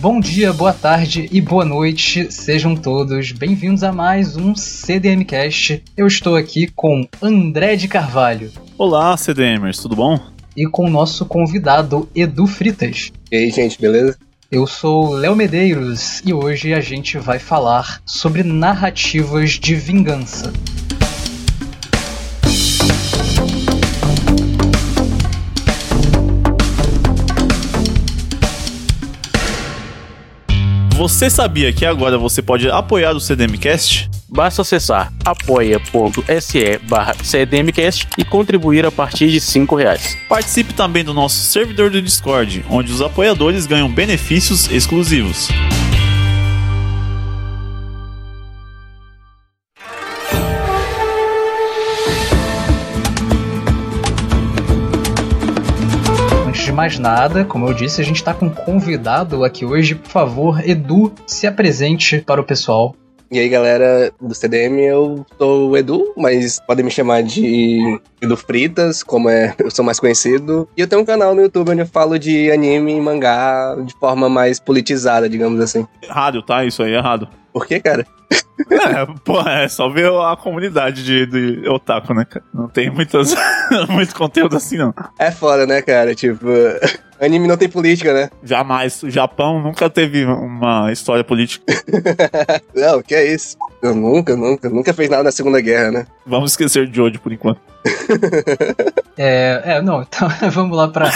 Bom dia, boa tarde e boa noite, sejam todos bem-vindos a mais um CDMcast. Eu estou aqui com André de Carvalho. Olá, CDMers, tudo bom? E com o nosso convidado Edu Fritas. E aí, gente, beleza? Eu sou Léo Medeiros e hoje a gente vai falar sobre narrativas de vingança. Você sabia que agora você pode apoiar o CDMcast? Basta acessar apoia.se barra CDMcast e contribuir a partir de 5 reais. Participe também do nosso servidor do Discord, onde os apoiadores ganham benefícios exclusivos. Mais nada, como eu disse, a gente está com um convidado aqui hoje. Por favor, Edu, se apresente para o pessoal. E aí, galera do CDM, eu sou o Edu, mas podem me chamar de Edu Fritas, como é, eu sou mais conhecido. E eu tenho um canal no YouTube onde eu falo de anime e mangá de forma mais politizada, digamos assim. Errado, tá? Isso aí é errado. Por quê, cara? É, pô, é só ver a comunidade de, de otaku, né, cara? Não tem muitas, muito conteúdo assim, não. É foda, né, cara? Tipo, anime não tem política, né? Jamais. O Japão nunca teve uma história política. não, que é isso? Eu nunca, nunca, nunca fez nada na Segunda Guerra, né? Vamos esquecer de hoje por enquanto. É, é não, então vamos lá pra,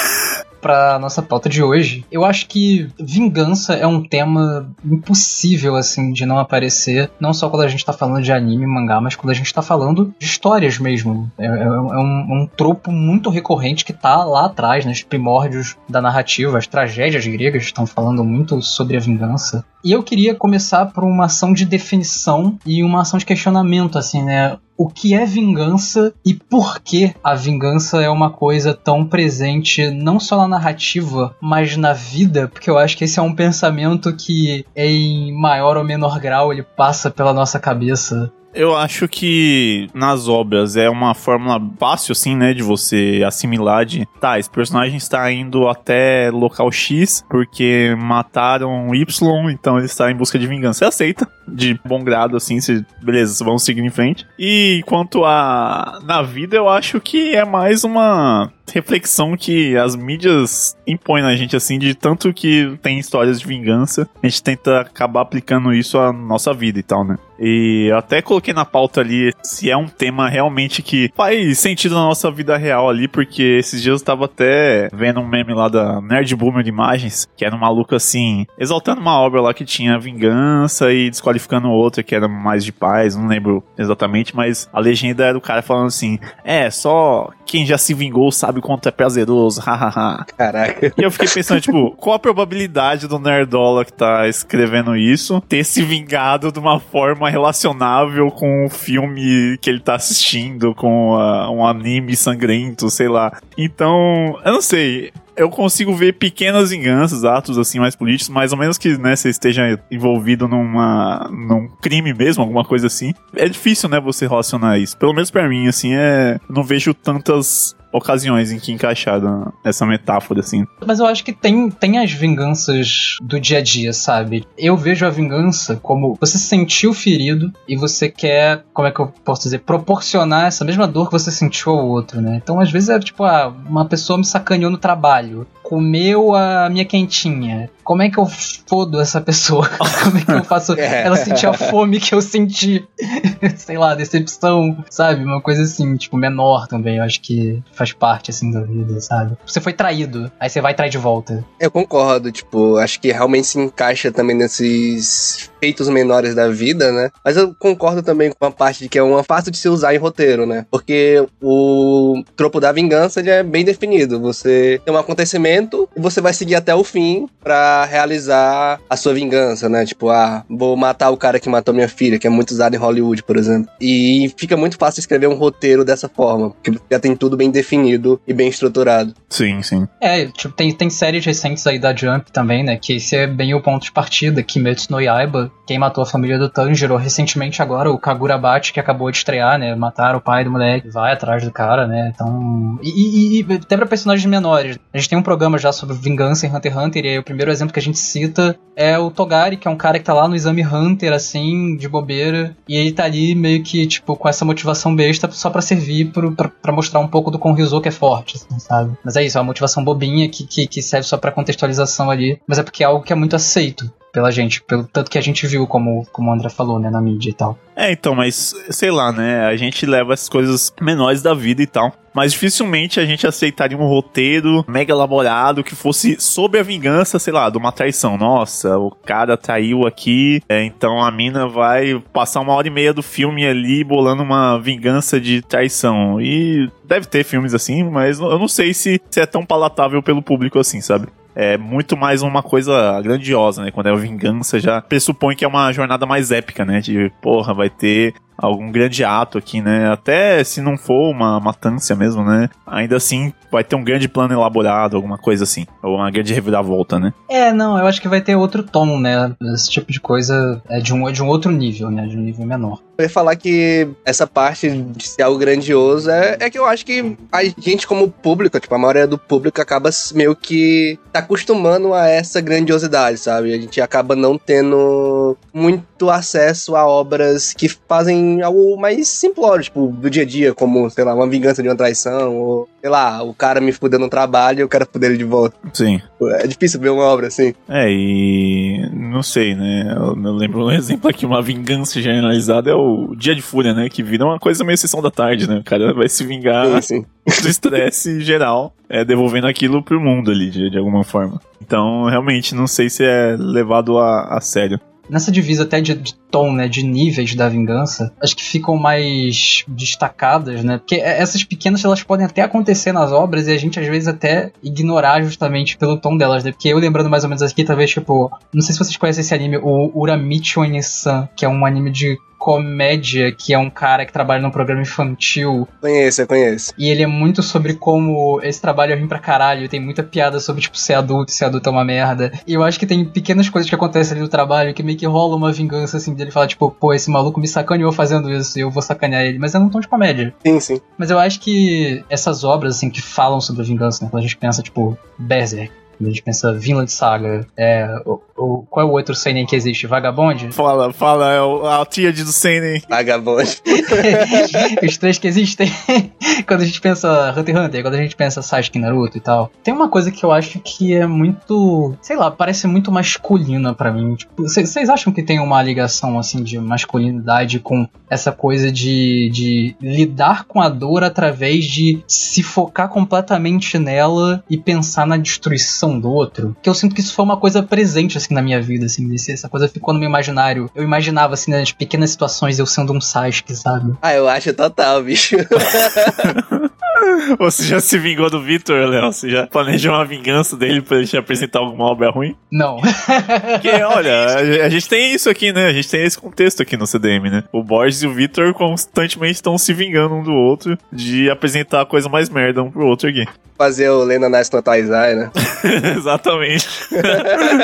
pra nossa pauta de hoje. Eu acho que vingança é um tema impossível, assim, de não aparecer. Não só quando a gente tá falando de anime, mangá, mas quando a gente tá falando de histórias mesmo. É, é, é um, um tropo muito recorrente que tá lá atrás, nos primórdios da narrativa. As tragédias gregas estão falando muito sobre a vingança. E eu queria começar por uma ação de definição e uma ação de questionamento, assim, né? o que é vingança e por que a vingança é uma coisa tão presente não só na narrativa, mas na vida, porque eu acho que esse é um pensamento que em maior ou menor grau ele passa pela nossa cabeça eu acho que nas obras é uma fórmula fácil, assim, né? De você assimilar de. Tá, esse personagem está indo até local X porque mataram Y, então ele está em busca de vingança. Você aceita de bom grado, assim, se, beleza, vamos seguir em frente. E quanto a. Na vida, eu acho que é mais uma reflexão que as mídias impõem na gente, assim, de tanto que tem histórias de vingança, a gente tenta acabar aplicando isso à nossa vida e tal, né? E eu até coloquei na pauta ali se é um tema realmente que faz sentido na nossa vida real ali, porque esses dias eu tava até vendo um meme lá da Nerd Boomer de Imagens, que era um maluco assim, exaltando uma obra lá que tinha vingança e desqualificando outra que era mais de paz, não lembro exatamente, mas a legenda era o cara falando assim: é, só quem já se vingou sabe quanto é prazeroso, hahaha. Caraca. E eu fiquei pensando, tipo, qual a probabilidade do Nerdola que tá escrevendo isso ter se vingado de uma forma relacionável com o filme que ele tá assistindo, com uh, um anime sangrento, sei lá. Então, eu não sei eu consigo ver pequenas vinganças, atos assim mais políticos, mais ou menos que né, você esteja envolvido numa, num crime mesmo, alguma coisa assim. É difícil, né, você relacionar isso. Pelo menos para mim, assim, é. Não vejo tantas ocasiões em que encaixar essa metáfora, assim. Mas eu acho que tem, tem as vinganças do dia a dia, sabe? Eu vejo a vingança como você se sentiu ferido e você quer, como é que eu posso dizer, proporcionar essa mesma dor que você sentiu ao outro, né? Então, às vezes é tipo, ah, uma pessoa me sacaneou no trabalho, comeu a minha quentinha. Como é que eu fodo essa pessoa? Como é que eu faço ela sentir a fome que eu senti? Sei lá, decepção, sabe? Uma coisa assim, tipo, menor também. Eu acho que faz parte, assim, da vida, sabe? Você foi traído, aí você vai trair de volta. Eu concordo, tipo, acho que realmente se encaixa também nesses feitos menores da vida, né? Mas eu concordo também com a parte de que é uma fácil de se usar em roteiro, né? Porque o tropo da vingança ele é bem definido. Você tem um acontecimento e você vai seguir até o fim para realizar a sua vingança, né? Tipo, ah, vou matar o cara que matou minha filha, que é muito usado em Hollywood, por exemplo. E fica muito fácil escrever um roteiro dessa forma, porque já tem tudo bem definido e bem estruturado. Sim, sim. É, tipo, tem, tem séries recentes aí da Jump também, né? Que esse é bem o ponto de partida. Kimetsu no Yaiba, quem matou a família do Tanjiro, recentemente agora o Kagurabachi, que acabou de estrear, né? Mataram o pai do moleque, vai atrás do cara, né? Então. E, e, e até pra personagens menores. A gente tem um programa programa já sobre vingança em Hunter x Hunter, e aí o primeiro exemplo que a gente cita é o Togari, que é um cara que tá lá no exame Hunter, assim, de bobeira, e ele tá ali meio que, tipo, com essa motivação besta só para servir pro, pra, pra, mostrar um pouco do quão que é forte, assim, sabe? Mas é isso, é uma motivação bobinha que, que, que serve só pra contextualização ali, mas é porque é algo que é muito aceito pela gente, pelo tanto que a gente viu, como, como o André falou, né, na mídia e tal. É, então, mas sei lá, né? A gente leva essas coisas menores da vida e tal. Mas dificilmente a gente aceitaria um roteiro mega elaborado que fosse sobre a vingança, sei lá, de uma traição. Nossa, o cara traiu aqui, é, então a mina vai passar uma hora e meia do filme ali bolando uma vingança de traição. E deve ter filmes assim, mas eu não sei se, se é tão palatável pelo público assim, sabe? É muito mais uma coisa grandiosa, né? Quando é vingança, já pressupõe que é uma jornada mais épica, né? De, porra, vai ter algum grande ato aqui, né? Até se não for uma matança mesmo, né? Ainda assim vai ter um grande plano elaborado, alguma coisa assim. Ou uma grande reviravolta, né? É, não, eu acho que vai ter outro tom, né? Esse tipo de coisa é de um, é de um outro nível, né? De um nível menor. Eu ia falar que essa parte de ser algo grandioso é, é que eu acho que a gente, como público, tipo, a maioria do público acaba meio que tá acostumando a essa grandiosidade, sabe? A gente acaba não tendo muito acesso a obras que fazem algo mais simplório, tipo, do dia a dia, como, sei lá, uma vingança de uma traição, ou, sei lá, o cara me fudeu no trabalho e eu quero fuder ele de volta. Sim. É difícil ver uma obra assim. É, e não sei, né? Eu, eu lembro um exemplo aqui, uma vingança generalizada é o Dia de Fúria, né? Que vira uma coisa meio sessão da tarde, né? O cara vai se vingar sim, sim. do estresse geral, é, devolvendo aquilo pro mundo ali, de, de alguma forma. Então, realmente, não sei se é levado a, a sério nessa divisa até de, de, tom, né, de níveis da vingança, acho que ficam mais destacadas, né? Porque essas pequenas elas podem até acontecer nas obras e a gente às vezes até ignorar justamente pelo tom delas, né? Porque eu lembrando mais ou menos aqui, talvez tipo, não sei se vocês conhecem esse anime, o Uramichi Onisan, que é um anime de comédia, que é um cara que trabalha num programa infantil. Conheço, eu conheço. E ele é muito sobre como esse trabalho é ruim pra caralho. Tem muita piada sobre, tipo, ser adulto, ser adulto é uma merda. E eu acho que tem pequenas coisas que acontecem ali no trabalho que meio que rola uma vingança, assim, dele falar, tipo, pô, esse maluco me sacaneou fazendo isso e eu vou sacanear ele. Mas é num tom de comédia. Sim, sim. Mas eu acho que essas obras, assim, que falam sobre a vingança, né? Quando a gente pensa, tipo, Berserk, quando a gente pensa Vinland Saga, é, o, o, qual é o outro Seinen que existe? Vagabond? Fala, fala, é o, a tríade do Seinen. Vagabond. Os três que existem. quando a gente pensa Hunter x Hunter, quando a gente pensa Sasuke Naruto e tal. Tem uma coisa que eu acho que é muito, sei lá, parece muito masculina para mim. Vocês tipo, acham que tem uma ligação, assim, de masculinidade com essa coisa de, de lidar com a dor através de se focar completamente nela e pensar na destruição do outro. Que eu sinto que isso foi uma coisa presente, assim, na minha vida, assim. Essa coisa ficou no meu imaginário. Eu imaginava, assim, nas pequenas situações eu sendo um Sasuke, sabe? Ah, eu acho total, bicho. Você já se vingou do Victor, Léo? Você já planejou uma vingança dele pra ele te apresentar alguma obra ruim? Não. Porque, olha, a gente tem isso aqui, né? A gente tem esse contexto aqui no CDM, né? O Borges e o Victor constantemente estão se vingando um do outro de apresentar a coisa mais merda um pro outro aqui. Fazer o Lena Nice no Taizai, né? Exatamente.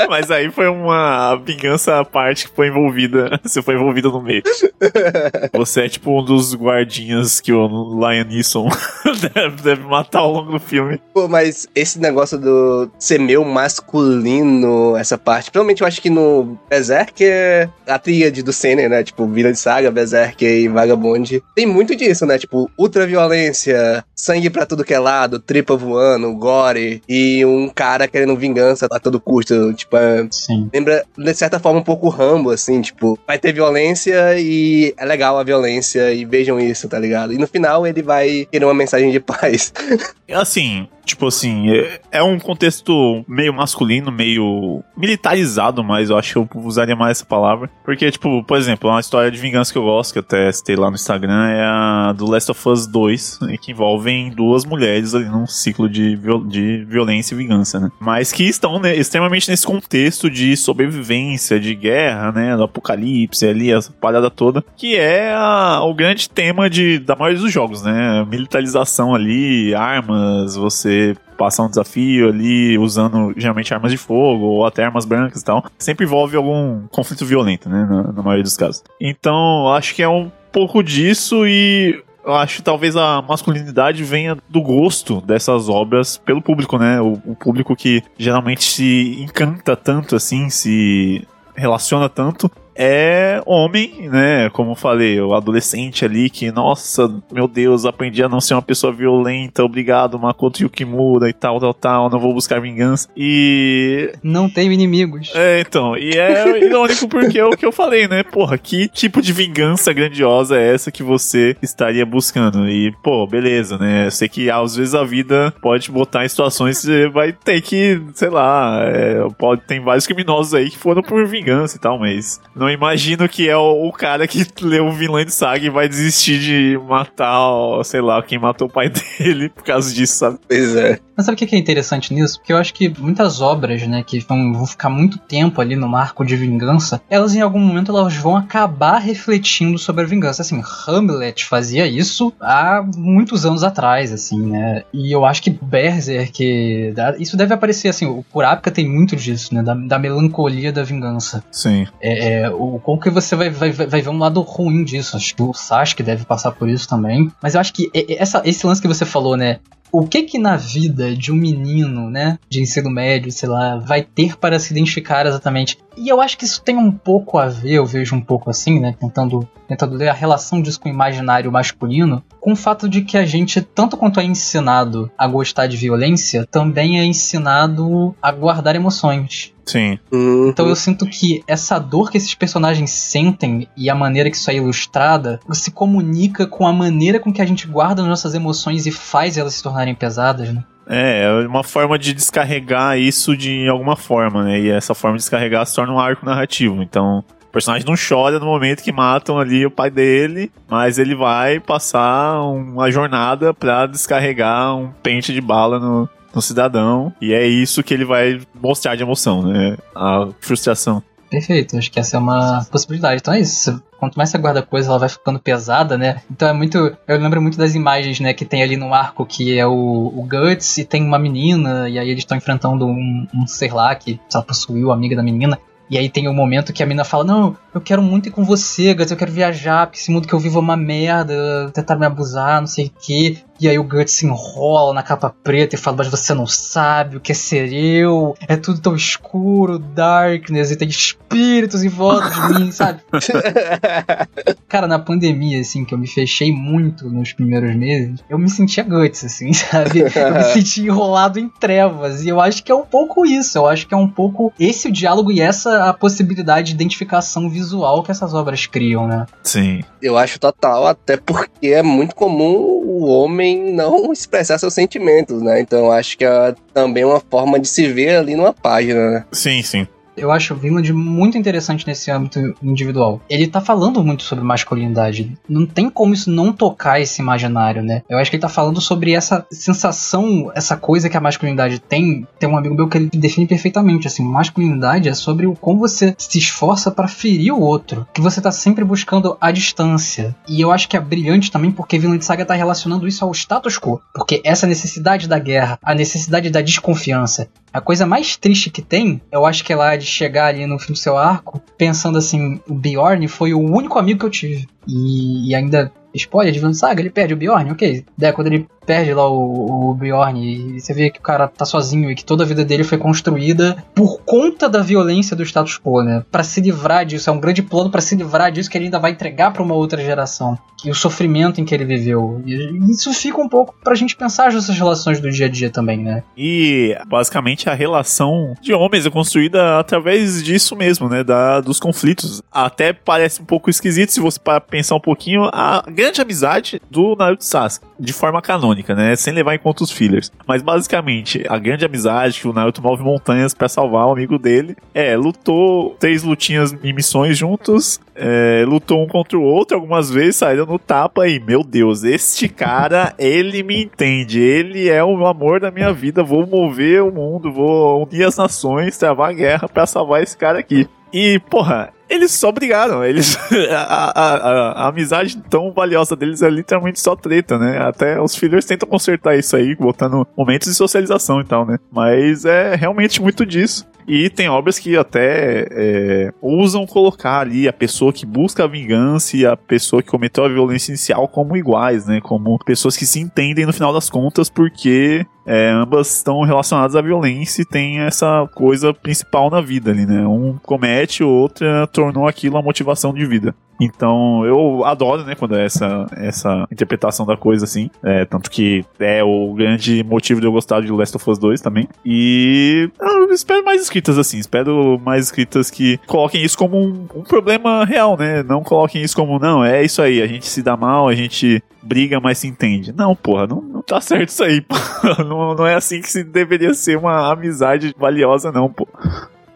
Mas aí foi uma vingança à parte que foi envolvida. Você foi envolvida no meio. Você é tipo um dos guardinhas que o Lion Neeson deve, deve matar ao longo do filme. Pô, mas esse negócio do ser meio masculino, essa parte, provavelmente eu acho que no Berserk é a tríade do Senna, né? Tipo, Vila de Saga, Berserk e Vagabond. Tem muito disso, né? Tipo, ultraviolência, sangue pra tudo que é lado, tripa voando, gore, e um cara querendo vingança a todo custo. Tipo, é, Sim. lembra, de certa forma, um pouco Rambo, assim, tipo, vai ter violência e é legal a violência, e vejam isso, tá ligado? E no final ele vai querer uma mensagem de paz. Assim, tipo assim, é, é, um contexto meio masculino, meio militarizado, mas eu acho que eu usaria mais essa palavra. Porque, tipo, por exemplo, uma história de vingança que eu gosto, que eu até citei lá no Instagram, é a do Last of Us 2, que envolvem duas mulheres ali num ciclo de, viol de violência e vingança, né? Mas que estão né, extremamente nesse contexto de sobrevivência, de guerra, né? Do apocalipse ali, essa parada toda, que é a, o grande tema de, da maioria dos jogos, né? Militarização ali, armas, você passar um desafio ali usando geralmente armas de fogo ou até armas brancas e tal, sempre envolve algum conflito violento, né? Na, na maioria dos casos. Então, acho que é um pouco disso e eu acho que talvez a masculinidade venha do gosto dessas obras pelo público, né? O, o público que geralmente se encanta tanto assim, se relaciona tanto é homem, né? Como eu falei, o adolescente ali que, nossa, meu Deus, aprendi a não ser uma pessoa violenta, obrigado, Makoto Yukimura e tal, tal, tal, não vou buscar vingança. E. Não tenho inimigos. É, então, e é irônico porque é o que eu falei, né? Porra, que tipo de vingança grandiosa é essa que você estaria buscando? E, pô, beleza, né? Eu sei que às vezes a vida pode te botar em situações que você vai ter que, sei lá, é, pode, tem vários criminosos aí que foram por vingança e tal, mas não não imagino que é o, o cara que leu o vilão de saga e vai desistir de matar, ó, sei lá, quem matou o pai dele por causa disso, sabe? Pois é. Mas sabe o que é interessante nisso? Porque eu acho que muitas obras, né, que vão, vão ficar muito tempo ali no marco de vingança, elas em algum momento elas vão acabar refletindo sobre a vingança. Assim, Hamlet fazia isso há muitos anos atrás, assim, né? E eu acho que Berserk, isso deve aparecer, assim, o Kurapika tem muito disso, né? Da, da melancolia da vingança. Sim. É, é, o, como que você vai, vai, vai ver um lado ruim disso? Acho que o Sasuke deve passar por isso também. Mas eu acho que essa, esse lance que você falou, né? O que que na vida de um menino, né, de ensino médio, sei lá, vai ter para se identificar exatamente? E eu acho que isso tem um pouco a ver, eu vejo um pouco assim, né, tentando, tentando ler a relação disso com o imaginário masculino, com o fato de que a gente, tanto quanto é ensinado a gostar de violência, também é ensinado a guardar emoções. Sim. Uhum. Então eu sinto que essa dor que esses personagens sentem e a maneira que isso é ilustrada se comunica com a maneira com que a gente guarda as nossas emoções e faz elas se tornarem pesadas, né? É, é uma forma de descarregar isso de alguma forma, né? E essa forma de descarregar se torna um arco narrativo. Então, o personagem não chora no momento que matam ali o pai dele, mas ele vai passar uma jornada pra descarregar um pente de bala no, no cidadão. E é isso que ele vai mostrar de emoção, né? A frustração. Perfeito, acho que essa é uma possibilidade. Então é isso. Quanto mais você guarda coisa, ela vai ficando pesada, né? Então é muito. Eu lembro muito das imagens, né, que tem ali no arco, que é o, o Guts e tem uma menina, e aí eles estão enfrentando um, um ser lá que só possuiu a amiga da menina. E aí tem o um momento que a mina fala: Não, eu quero muito ir com você, Guts, eu quero viajar, porque esse mundo que eu vivo é uma merda, tentaram me abusar, não sei o quê. E aí o Guts se enrola na capa preta e fala: Mas você não sabe o que é ser eu, é tudo tão escuro, darkness, e tem espíritos em volta de mim, sabe? Cara, na pandemia, assim, que eu me fechei muito nos primeiros meses, eu me sentia Guts, assim, sabe? Eu me senti enrolado em trevas. E eu acho que é um pouco isso, eu acho que é um pouco esse o diálogo e essa a possibilidade de identificação visual que essas obras criam, né? Sim. Eu acho total, até porque é muito comum o homem não expressar seus sentimentos, né? Então acho que é também uma forma de se ver ali numa página, né? Sim, sim eu acho o Vinland muito interessante nesse âmbito individual. Ele tá falando muito sobre masculinidade. Não tem como isso não tocar esse imaginário, né? Eu acho que ele tá falando sobre essa sensação, essa coisa que a masculinidade tem. Tem um amigo meu que ele define perfeitamente, assim, masculinidade é sobre o como você se esforça para ferir o outro, que você tá sempre buscando a distância. E eu acho que é brilhante também porque Vinland Saga tá relacionando isso ao status quo, porque essa necessidade da guerra, a necessidade da desconfiança, a coisa mais triste que tem, eu acho que é lá de chegar ali no seu arco, pensando assim, o Bjorn foi o único amigo que eu tive. E, e ainda, spoiler de Van Saga, ele perde o Bjorn, ok. Daí quando ele perde lá o, o Bjorn e você vê que o cara tá sozinho e que toda a vida dele foi construída por conta da violência do status quo, né? Para se livrar disso, é um grande plano para se livrar disso que ele ainda vai entregar para uma outra geração. E o sofrimento em que ele viveu. E isso fica um pouco pra gente pensar nessas relações do dia a dia também, né? E basicamente a relação de homens é construída através disso mesmo, né? Da, dos conflitos. Até parece um pouco esquisito se você pensar um pouquinho a grande amizade do Naruto Sasuke, de forma canônica né? Sem levar em conta os fillers. Mas basicamente, a grande amizade que o Naruto move montanhas para salvar o amigo dele é, lutou três lutinhas em missões juntos, é, lutou um contra o outro algumas vezes, saíram no tapa e, meu Deus, este cara, ele me entende, ele é o amor da minha vida, vou mover o mundo, vou unir as nações, travar a guerra para salvar esse cara aqui. E, porra, eles só brigaram. Eles, a, a, a, a, amizade tão valiosa deles é literalmente só treta, né? Até os filhos tentam consertar isso aí, botando momentos de socialização e tal, né? Mas é realmente muito disso. E tem obras que até é, ousam colocar ali a pessoa que busca a vingança e a pessoa que cometeu a violência inicial como iguais, né? Como pessoas que se entendem no final das contas, porque é, ambas estão relacionadas à violência e tem essa coisa principal na vida ali, né? Um comete, o outro tornou aquilo a motivação de vida. Então, eu adoro, né, quando é essa, essa interpretação da coisa, assim. É, tanto que é o grande motivo de eu gostar de Last of Us 2 também. E eu espero mais escritas assim. Espero mais escritas que coloquem isso como um, um problema real, né? Não coloquem isso como, não, é isso aí, a gente se dá mal, a gente briga, mas se entende. Não, porra, não, não tá certo isso aí, porra. Não, não é assim que se deveria ser uma amizade valiosa, não, pô.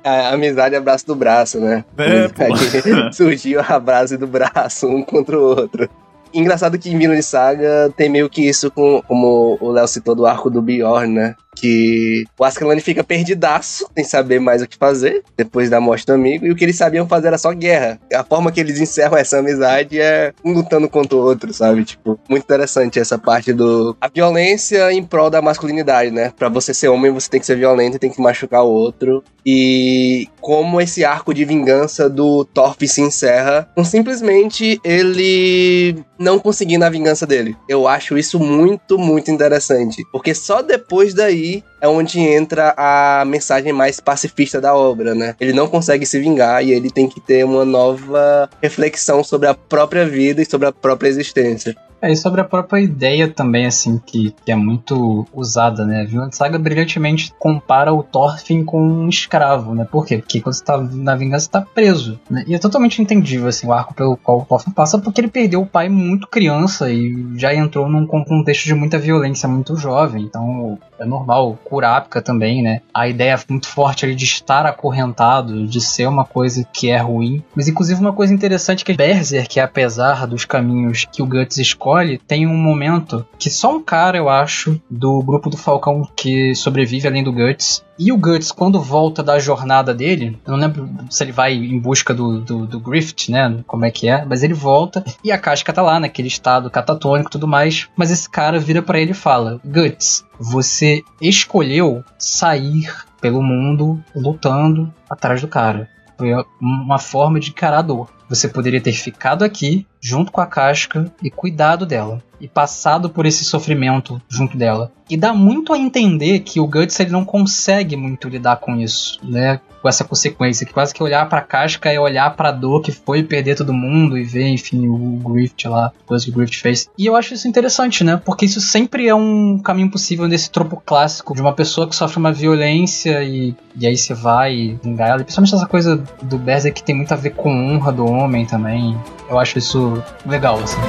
A amizade é abraço do braço, né? É, surgiu a base do braço, um contra o outro. Engraçado que em Vinland Saga tem meio que isso com, como o Léo citou do arco do Bjorn, né? Que o Ascalon fica perdidaço, sem saber mais o que fazer, depois da morte do amigo, e o que eles sabiam fazer era só guerra. A forma que eles encerram essa amizade é um lutando contra o outro, sabe? Tipo, muito interessante essa parte do. A violência em prol da masculinidade, né? Pra você ser homem, você tem que ser violento e tem que machucar o outro. E como esse arco de vingança do Thorpe se encerra com simplesmente ele não conseguindo a vingança dele. Eu acho isso muito, muito interessante. Porque só depois daí é onde entra a mensagem mais pacifista da obra, né? Ele não consegue se vingar e ele tem que ter uma nova reflexão sobre a própria vida e sobre a própria existência. É, e sobre a própria ideia também, assim, que, que é muito usada, né? Vinland Saga brilhantemente compara o Thorfinn com um escravo, né? Por quê? Porque quando você tá na vingança, você tá preso, né? E é totalmente entendível, assim, o arco pelo qual o Thorfinn passa, porque ele perdeu o pai muito criança e já entrou num contexto de muita violência muito jovem, então é normal. Kurapika também, né? A ideia muito forte ali de estar acorrentado, de ser uma coisa que é ruim. Mas, inclusive, uma coisa interessante é que Berserk, que apesar dos caminhos que o Guts escolhe, tem um momento que só um cara, eu acho, do grupo do Falcão que sobrevive além do Guts. E o Guts, quando volta da jornada dele, eu não lembro se ele vai em busca do, do, do Grift, né? Como é que é, mas ele volta e a casca tá lá, naquele estado catatônico e tudo mais. Mas esse cara vira para ele e fala: Guts, você escolheu sair pelo mundo lutando atrás do cara. Foi uma forma de encarar a dor. Você poderia ter ficado aqui, junto com a casca, e cuidado dela. E passado por esse sofrimento junto dela. E dá muito a entender que o Guts ele não consegue muito lidar com isso, né? Com essa consequência, que quase que olhar pra casca é olhar pra dor que foi perder todo mundo e ver, enfim, o Grift lá, coisa que o Grift fez. E eu acho isso interessante, né? Porque isso sempre é um caminho possível nesse tropo clássico de uma pessoa que sofre uma violência e, e aí você vai vingar ela. E principalmente essa coisa do Berserk que tem muito a ver com honra do homem também. Eu acho isso legal, assim.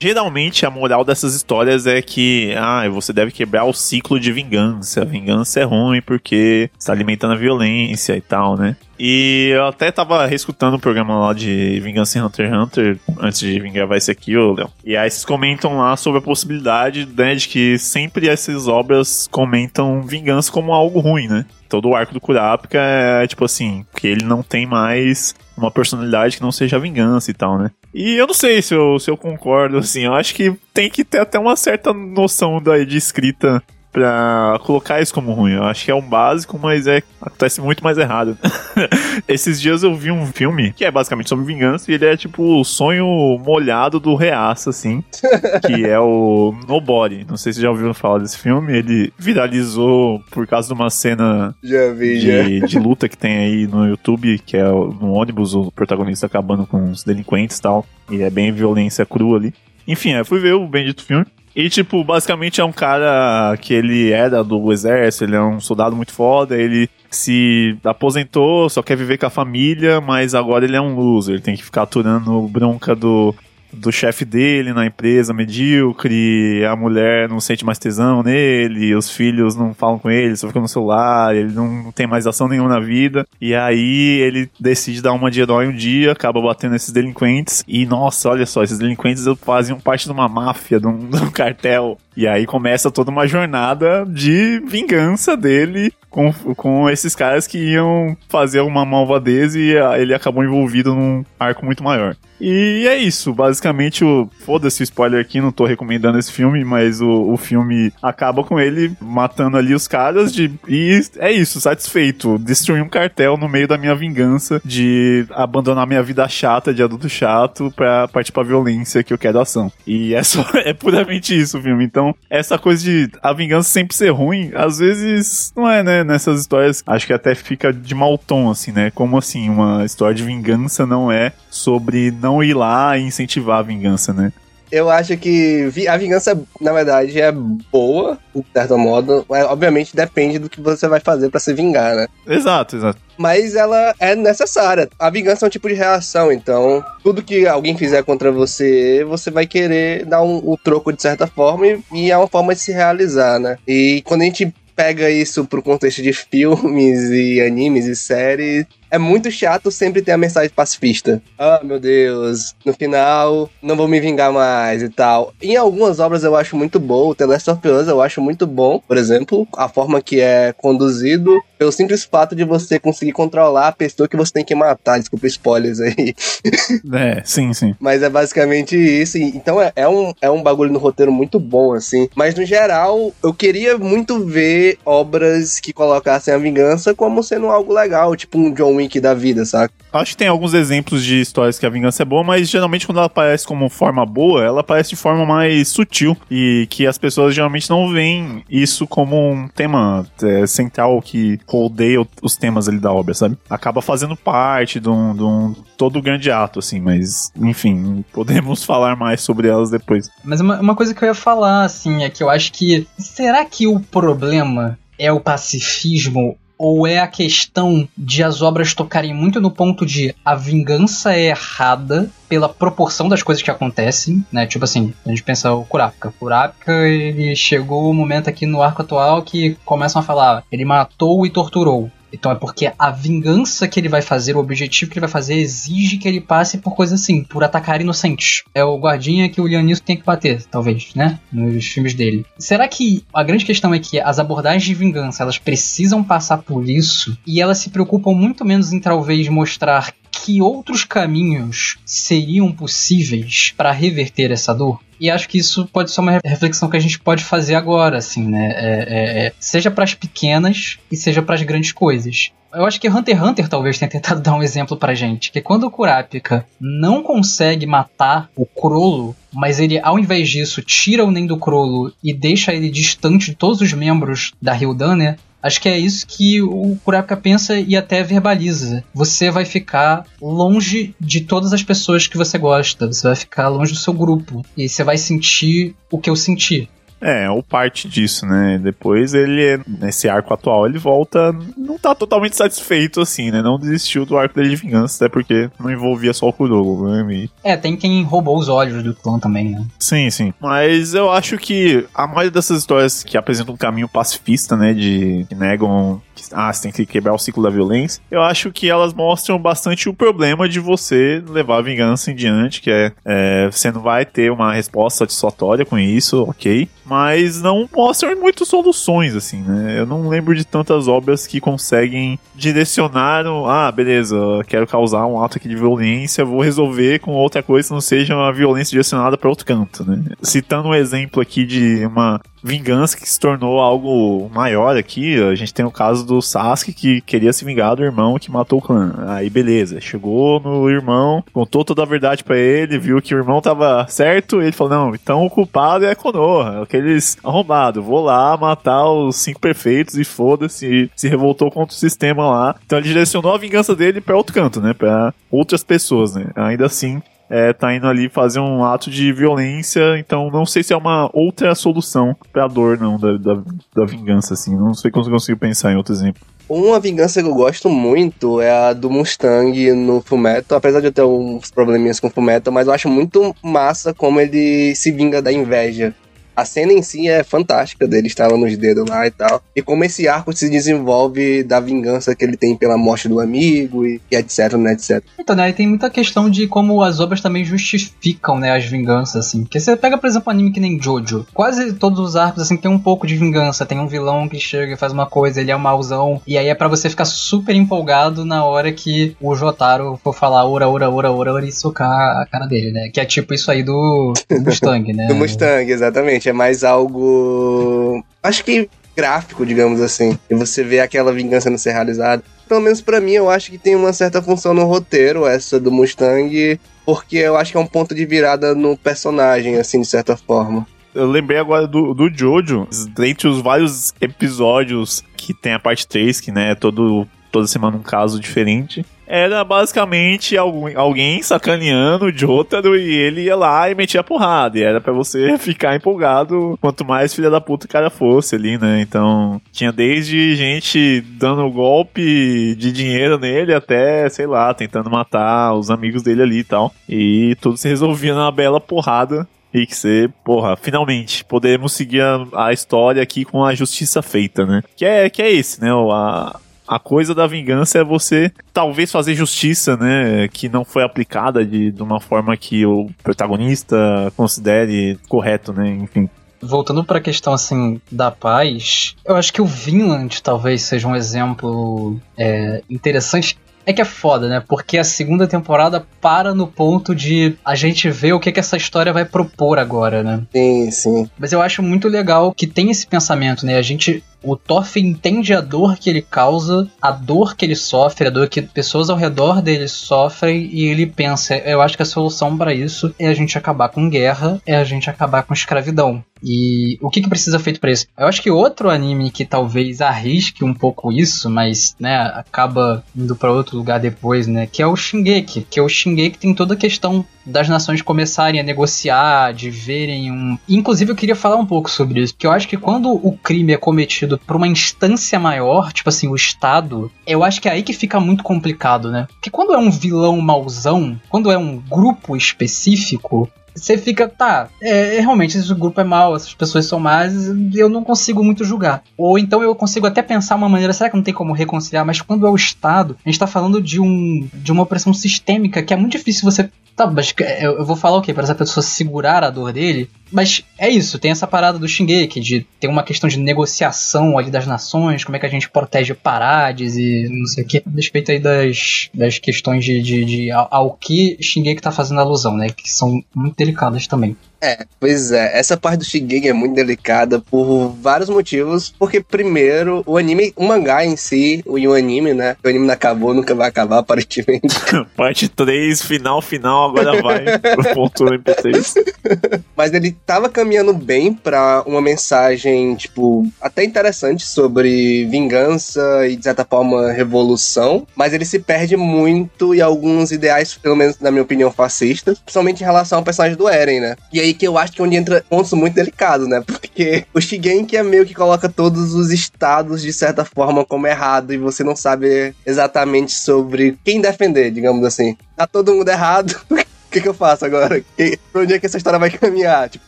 Geralmente a moral dessas histórias é que ah, você deve quebrar o ciclo de vingança. Vingança é ruim porque está alimentando a violência e tal, né? E eu até tava reescutando o programa lá de Vingança em Hunter x Hunter antes de vir gravar esse aqui, ô Léo. E aí vocês comentam lá sobre a possibilidade, né, de que sempre essas obras comentam vingança como algo ruim, né? Todo o arco do Kurapika é tipo assim, que ele não tem mais uma personalidade que não seja vingança e tal, né? E eu não sei se eu, se eu concordo, assim, eu acho que tem que ter até uma certa noção daí de escrita pra colocar isso como ruim. Eu acho que é um básico, mas é acontece muito mais errado. Esses dias eu vi um filme que é basicamente sobre vingança e ele é tipo o sonho molhado do reaça, assim, que é o Nobody. Não sei se já ouviram falar desse filme. Ele viralizou por causa de uma cena vi, de, de luta que tem aí no YouTube, que é no ônibus o protagonista acabando com os delinquentes e tal. E é bem violência crua ali. Enfim, eu fui ver o bendito filme. E, tipo, basicamente é um cara que ele era do exército, ele é um soldado muito foda, ele se aposentou, só quer viver com a família, mas agora ele é um loser, ele tem que ficar aturando bronca do, do chefe dele na empresa medíocre, a mulher não sente mais tesão nele, os filhos não falam com ele, só ficam no celular, ele não tem mais ação nenhuma na vida. E aí ele decide dar uma de herói um dia, acaba batendo esses delinquentes. E nossa, olha só, esses delinquentes faziam parte de uma máfia, de um, de um cartel. E aí começa toda uma jornada de vingança dele com, com esses caras que iam fazer uma malvadeza e ele acabou envolvido num arco muito maior. E é isso, basicamente o. Foda-se o spoiler aqui, não tô recomendando esse filme, mas o, o filme acaba com ele matando ali os caras de. E é isso, satisfeito. Destruir um cartel no meio da minha vingança de abandonar minha vida chata de adulto chato pra partir pra violência que eu quero ação. E é só. É puramente isso o filme. Então, essa coisa de a vingança sempre ser ruim, às vezes não é, né? Nessas histórias, acho que até fica de mau tom, assim, né? Como assim, uma história de vingança não é sobre não ir lá e incentivar a vingança, né? Eu acho que a vingança, na verdade, é boa, de certo modo. Mas, obviamente, depende do que você vai fazer para se vingar, né? Exato, exato. Mas ela é necessária. A vingança é um tipo de reação, então tudo que alguém fizer contra você, você vai querer dar um, um troco de certa forma e, e é uma forma de se realizar, né? E quando a gente pega isso pro contexto de filmes e animes e séries, é muito chato sempre ter a mensagem pacifista. Ah, meu Deus, no final não vou me vingar mais e tal. Em algumas obras eu acho muito bom, o The Last of Us eu acho muito bom, por exemplo, a forma que é conduzido, pelo simples fato de você conseguir controlar a pessoa que você tem que matar. Desculpa spoilers aí. É, sim, sim. Mas é basicamente isso. Então é, é, um, é um bagulho no roteiro muito bom, assim. Mas no geral, eu queria muito ver obras que colocassem a vingança como sendo algo legal, tipo um John Wick da vida, saca? Acho que tem alguns exemplos de histórias que a vingança é boa, mas geralmente quando ela aparece como forma boa, ela aparece de forma mais sutil e que as pessoas geralmente não veem isso como um tema é, central que rodeia os temas ali da obra, sabe? Acaba fazendo parte de um, de um todo grande ato, assim, mas enfim, podemos falar mais sobre elas depois. Mas uma, uma coisa que eu ia falar, assim, é que eu acho que será que o problema é o pacifismo ou é a questão de as obras tocarem muito no ponto de a vingança é errada pela proporção das coisas que acontecem, né? Tipo assim, a gente pensa o Kurapika. Kurapika, ele chegou o momento aqui no arco atual que começam a falar, ele matou e torturou. Então é porque a vingança que ele vai fazer, o objetivo que ele vai fazer, exige que ele passe por coisas assim, por atacar inocentes. É o guardinha que o Leonisco tem que bater, talvez, né? Nos filmes dele. Será que a grande questão é que as abordagens de vingança, elas precisam passar por isso e elas se preocupam muito menos em talvez mostrar que outros caminhos seriam possíveis para reverter essa dor? E acho que isso pode ser uma reflexão que a gente pode fazer agora, assim, né? É, é, é seja para as pequenas e seja para as grandes coisas. Eu acho que Hunter x Hunter talvez tenha tentado dar um exemplo pra gente, que quando o Kurapika não consegue matar o Crollo, mas ele, ao invés disso, tira o Nen do Crollo e deixa ele distante de todos os membros da Hildania, Acho que é isso que o Kurapika pensa e até verbaliza. Você vai ficar longe de todas as pessoas que você gosta. Você vai ficar longe do seu grupo. E você vai sentir o que eu senti. É, ou parte disso, né? Depois ele, nesse arco atual, ele volta, não tá totalmente satisfeito, assim, né? Não desistiu do arco dele de vingança, até porque não envolvia só o Kurogo, né? E... É, tem quem roubou os olhos do clã também, né? Sim, sim. Mas eu acho que a maioria dessas histórias que apresentam um caminho pacifista, né? De que negam ah, você tem que quebrar o ciclo da violência. Eu acho que elas mostram bastante o problema de você levar a vingança em diante, que é, é você não vai ter uma resposta satisfatória com isso, ok? Mas não mostram muitas soluções, assim, né? Eu não lembro de tantas obras que conseguem direcionar, no, ah, beleza, quero causar um ato aqui de violência, vou resolver com outra coisa que não seja uma violência direcionada para outro canto, né? Citando um exemplo aqui de uma vingança que se tornou algo maior aqui. A gente tem o caso do Sasuke que queria se vingar do irmão que matou o clã. Aí beleza, chegou no irmão, contou toda a verdade para ele, viu que o irmão tava certo, ele falou: "Não, então o culpado é Konoha, aqueles arrombados. Vou lá matar os cinco perfeitos e foda-se". Se revoltou contra o sistema lá. Então ele direcionou a vingança dele para outro canto, né, para outras pessoas, né? Ainda assim, é, tá indo ali fazer um ato de violência, então não sei se é uma outra solução pra dor, não, da, da, da vingança, assim. Não sei como eu consigo pensar em outro exemplo. Uma vingança que eu gosto muito é a do Mustang no Fullmetal, apesar de eu ter uns probleminhas com o Fullmetal, mas eu acho muito massa como ele se vinga da inveja. A cena em si é fantástica dele estalando os dedos lá e tal. E como esse arco se desenvolve da vingança que ele tem pela morte do amigo e, e etc, né, etc. Então, né, aí tem muita questão de como as obras também justificam, né, as vinganças, assim. Porque você pega, por exemplo, um anime que nem Jojo. Quase todos os arcos, assim, tem um pouco de vingança. Tem um vilão que chega e faz uma coisa, ele é um mauzão. E aí é para você ficar super empolgado na hora que o Jotaro for falar ora, ora, ora, ora, ora e socar a cara dele, né? Que é tipo isso aí do, do Mustang, né? do Mustang, exatamente é mais algo. Acho que gráfico, digamos assim. E você vê aquela vingança não ser realizada. Pelo menos para mim, eu acho que tem uma certa função no roteiro, essa do Mustang, porque eu acho que é um ponto de virada no personagem, assim, de certa forma. Eu lembrei agora do, do Jojo, dentre os vários episódios que tem a parte 3, que né, todo, toda semana um caso diferente era basicamente alguém sacaneando o Jotaro e ele ia lá e metia porrada. E era para você ficar empolgado quanto mais filha da puta o cara fosse ali, né? Então, tinha desde gente dando golpe de dinheiro nele até, sei lá, tentando matar os amigos dele ali e tal. E tudo se resolvia numa bela porrada e que você, porra, finalmente podemos seguir a, a, história aqui com a justiça feita, né? Que é, que é esse, né? A, a coisa da vingança é você talvez fazer justiça, né? Que não foi aplicada de, de uma forma que o protagonista considere correto, né? Enfim. Voltando para a questão assim da paz, eu acho que o Vinland talvez seja um exemplo é, interessante é que é foda, né? Porque a segunda temporada para no ponto de a gente ver o que, que essa história vai propor agora, né? Sim, sim. Mas eu acho muito legal que tem esse pensamento, né? A gente o Thorfinn entende a dor que ele causa, a dor que ele sofre, a dor que pessoas ao redor dele sofrem e ele pensa, eu acho que a solução para isso é a gente acabar com guerra, é a gente acabar com escravidão. E o que, que precisa feito para isso? Eu acho que outro anime que talvez arrisque um pouco isso, mas né, acaba indo para outro lugar depois, né, que é o Shingeki, que é o Shingeki tem toda a questão das nações começarem a negociar, de verem um. Inclusive eu queria falar um pouco sobre isso, porque eu acho que quando o crime é cometido por uma instância maior, tipo assim, o Estado, eu acho que é aí que fica muito complicado, né? Porque quando é um vilão mauzão, quando é um grupo específico, você fica, tá, é, é, realmente esse grupo é mal, essas pessoas são más, eu não consigo muito julgar. Ou então eu consigo até pensar uma maneira, será que não tem como reconciliar? Mas quando é o Estado, a gente tá falando de um de uma opressão sistêmica que é muito difícil você. Tá, mas eu, eu vou falar o quê? Para essa pessoa segurar a dor dele? Mas é isso, tem essa parada do Shingeki, de ter uma questão de negociação ali das nações, como é que a gente protege parades e não sei o que, a respeito aí das, das questões de, de, de ao, ao, que Shingeki tá fazendo alusão, né? Que são muito delicadas também. É, pois é. Essa parte do Shigeki é muito delicada por vários motivos. Porque, primeiro, o anime, o mangá em si, o, o anime, né? O anime não acabou, nunca vai acabar, aparentemente. parte 3, final, final, agora vai pro ponto MP3. Mas ele tava caminhando bem para uma mensagem, tipo, até interessante sobre vingança e, de certa forma, revolução. Mas ele se perde muito em alguns ideais, pelo menos na minha opinião, fascistas. Principalmente em relação ao personagem do Eren, né? E aí que eu acho que é onde entra pontos muito delicados, né? Porque o Shigenki é meio que coloca todos os estados, de certa forma, como errado. E você não sabe exatamente sobre quem defender, digamos assim. Tá todo mundo errado. O que, que eu faço agora? Pra onde é que essa história vai caminhar? Tipo,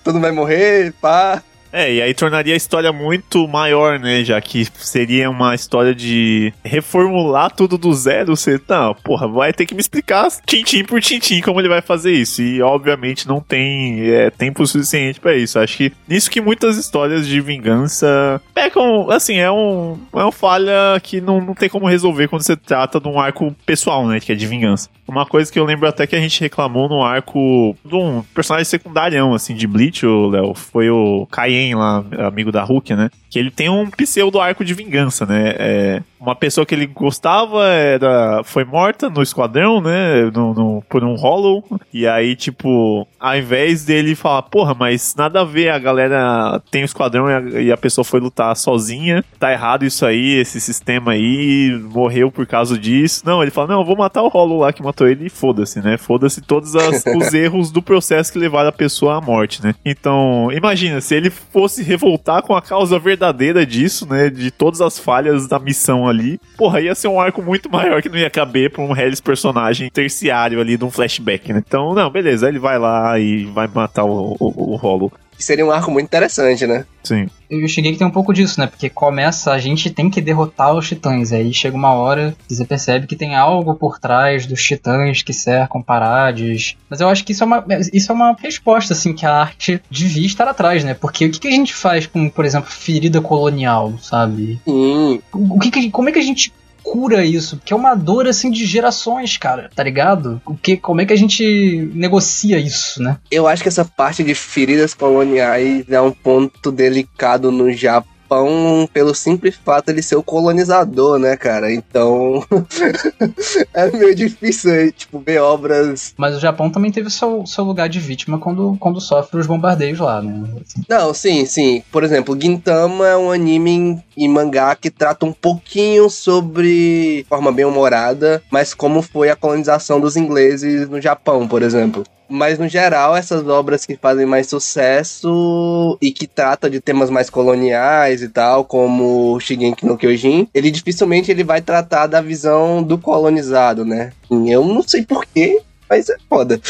todo mundo vai morrer, pá. É, e aí tornaria a história muito maior, né? Já que seria uma história de reformular tudo do zero. Você, tá, porra, vai ter que me explicar tintim por tintim como ele vai fazer isso. E obviamente não tem é, tempo suficiente para isso. Acho que nisso que muitas histórias de vingança pecam, assim, é, um, é uma falha que não, não tem como resolver quando você trata de um arco pessoal, né? Que é de vingança. Uma coisa que eu lembro até que a gente reclamou no arco de um personagem secundário, assim, de Bleach, Léo, foi o Kaien lá, amigo da Hulk, né? Que ele tem um pseudo arco de vingança, né? É, uma pessoa que ele gostava era, foi morta no esquadrão, né? No, no, por um Hollow. E aí, tipo, ao invés dele falar, porra, mas nada a ver, a galera tem o um esquadrão e a, e a, pessoa foi lutar sozinha, tá errado isso aí, esse sistema aí, morreu por causa disso. Não, ele fala, não, eu vou matar o Hollow lá que matou ele e foda-se, né? Foda-se todos as, os erros do processo que levaram a pessoa à morte, né? Então, imagina, se ele fosse revoltar com a causa verdadeira disso, né? De todas as falhas da missão ali, porra, ia ser um arco muito maior que não ia caber pra um Hellis personagem terciário ali de um flashback, né? Então, não, beleza, ele vai lá e vai matar o, o, o Hollow. Seria um arco muito interessante, né? Sim. Eu cheguei que tem um pouco disso, né? Porque começa, a gente tem que derrotar os titãs. Aí chega uma hora que você percebe que tem algo por trás dos titãs que cercam Parades. Mas eu acho que isso é uma, isso é uma resposta, assim, que a arte devia estar atrás, né? Porque o que, que a gente faz com, por exemplo, ferida colonial, sabe? Hum. O que, que como é que a gente cura isso, porque é uma dor assim de gerações, cara, tá ligado? O que, como é que a gente negocia isso, né? Eu acho que essa parte de feridas coloniais é um ponto delicado no Japão Japão pelo simples fato de ser o colonizador, né, cara? Então é meio difícil, tipo, ver obras. Mas o Japão também teve seu, seu lugar de vítima quando, quando sofre os bombardeios lá, né? Não, sim, sim. Por exemplo, Gintama é um anime e mangá que trata um pouquinho sobre forma bem humorada, mas como foi a colonização dos ingleses no Japão, por exemplo. Mas no geral, essas obras que fazem mais sucesso e que tratam de temas mais coloniais e tal, como Shigeki no Kyojin, ele dificilmente ele vai tratar da visão do colonizado, né? Eu não sei porquê, mas é foda.